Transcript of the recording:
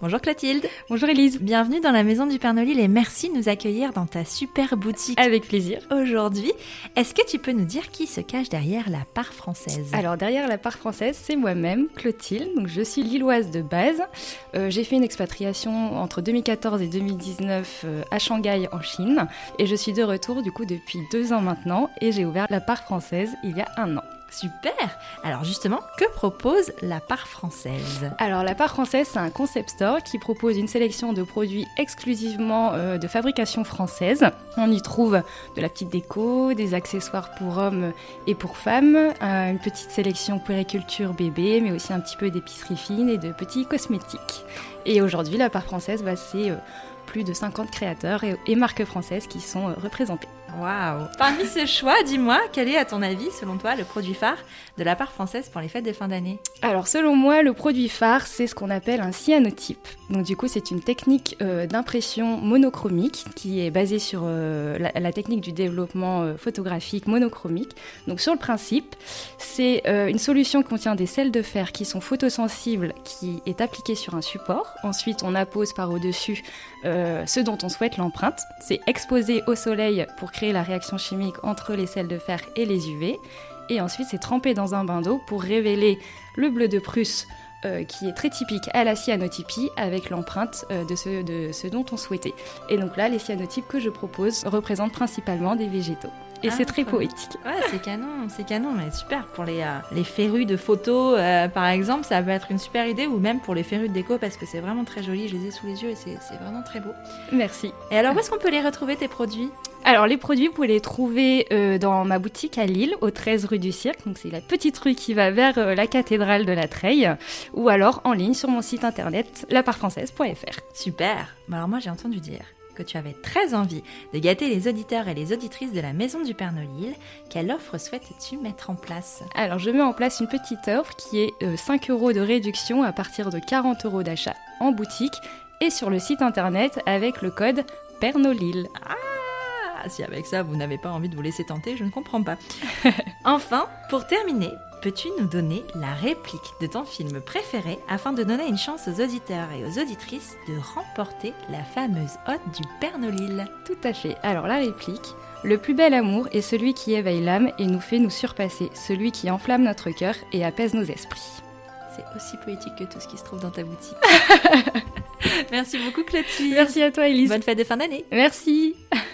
Bonjour Clotilde. Bonjour Elise. Bienvenue dans la maison du Père Nolil et merci de nous accueillir dans ta super boutique. Avec plaisir. Aujourd'hui, est-ce que tu peux nous dire qui se cache derrière la part française? Alors derrière la part française, c'est moi-même, Clotilde. Donc je suis lilloise de base. Euh, j'ai fait une expatriation entre 2014 et 2019 euh, à Shanghai en Chine et je suis de retour du coup depuis deux ans maintenant et j'ai ouvert la part française il y a un an. Super Alors justement, que propose la part française Alors la part française, c'est un concept store qui propose une sélection de produits exclusivement euh, de fabrication française. On y trouve de la petite déco, des accessoires pour hommes et pour femmes, euh, une petite sélection puériculture bébé, mais aussi un petit peu d'épicerie fine et de petits cosmétiques. Et aujourd'hui, la part française, bah, c'est euh, plus de 50 créateurs et, marques françaises qui sont représentés. Parmi ces choix, dis-moi, quel est à ton avis, selon toi, le produit phare de la part française pour les fêtes de fin d'année? Alors selon moi, le produit phare, c'est ce qu'on appelle un cyanotype. Donc du coup, c'est une technique euh, d'impression monochromique qui est basée sur euh, la, technique du développement euh, photographique monochromique. Donc sur le principe, c'est une solution qui contient des sels de fer qui sont photosensibles, qui est appliquée sur un support. Ensuite, on appose par au-dessus ce dont on souhaite l'empreinte. C'est exposé au soleil pour créer la réaction chimique entre les sels de fer et les UV. Et ensuite, c'est trempé dans un bain d'eau pour révéler le bleu de Prusse euh, qui est très typique à la cyanotypie avec l'empreinte euh, de, ce, de ce dont on souhaitait. Et donc là, les cyanotypes que je propose représentent principalement des végétaux. Et Ah, c'est très trop poétique. Ouais, c'est canon, c'est canon, mais super. Pour les, euh, les férus de photos, euh, par exemple, ça peut être une super idée, ou même pour les férus de déco, parce que c'est vraiment très joli, je les ai sous les yeux et c'est vraiment très beau. Merci. Et alors, où est-ce qu'on peut les retrouver, tes produits? Alors les produits, vous pouvez les trouver euh, dans ma boutique à Lille, au 13 rue du Cirque. Donc c'est la petite rue qui va vers euh, la cathédrale de la Treille, ou alors en ligne sur mon site internet lapartfrançaise.fr. Super Bah Alors moi, j'ai entendu dire que tu avais très envie de gâter les auditeurs et les auditrices de la Maison du Père Nolil. Quelle offre souhaites-tu mettre en place? Alors je mets en place une petite offre qui est euh, 5 euros de réduction à partir de 40 euros d'achat en boutique et sur le site internet avec le code PERNOLIL. Ah, si avec ça vous n'avez pas envie de vous laisser tenter, je ne comprends pas. enfin, pour terminer, peux-tu nous donner la réplique de ton film préféré afin de donner une chance aux auditeurs et aux auditrices de remporter la fameuse hotte du Père Nolil Tout à fait. Alors la réplique. Le plus bel amour est celui qui éveille l'âme et nous fait nous surpasser, celui qui enflamme notre cœur et apaise nos esprits. C'est aussi poétique que tout ce qui se trouve dans ta boutique. Merci beaucoup Clotilde. Merci à toi Elise. Bonne fête de fin d'année. Merci.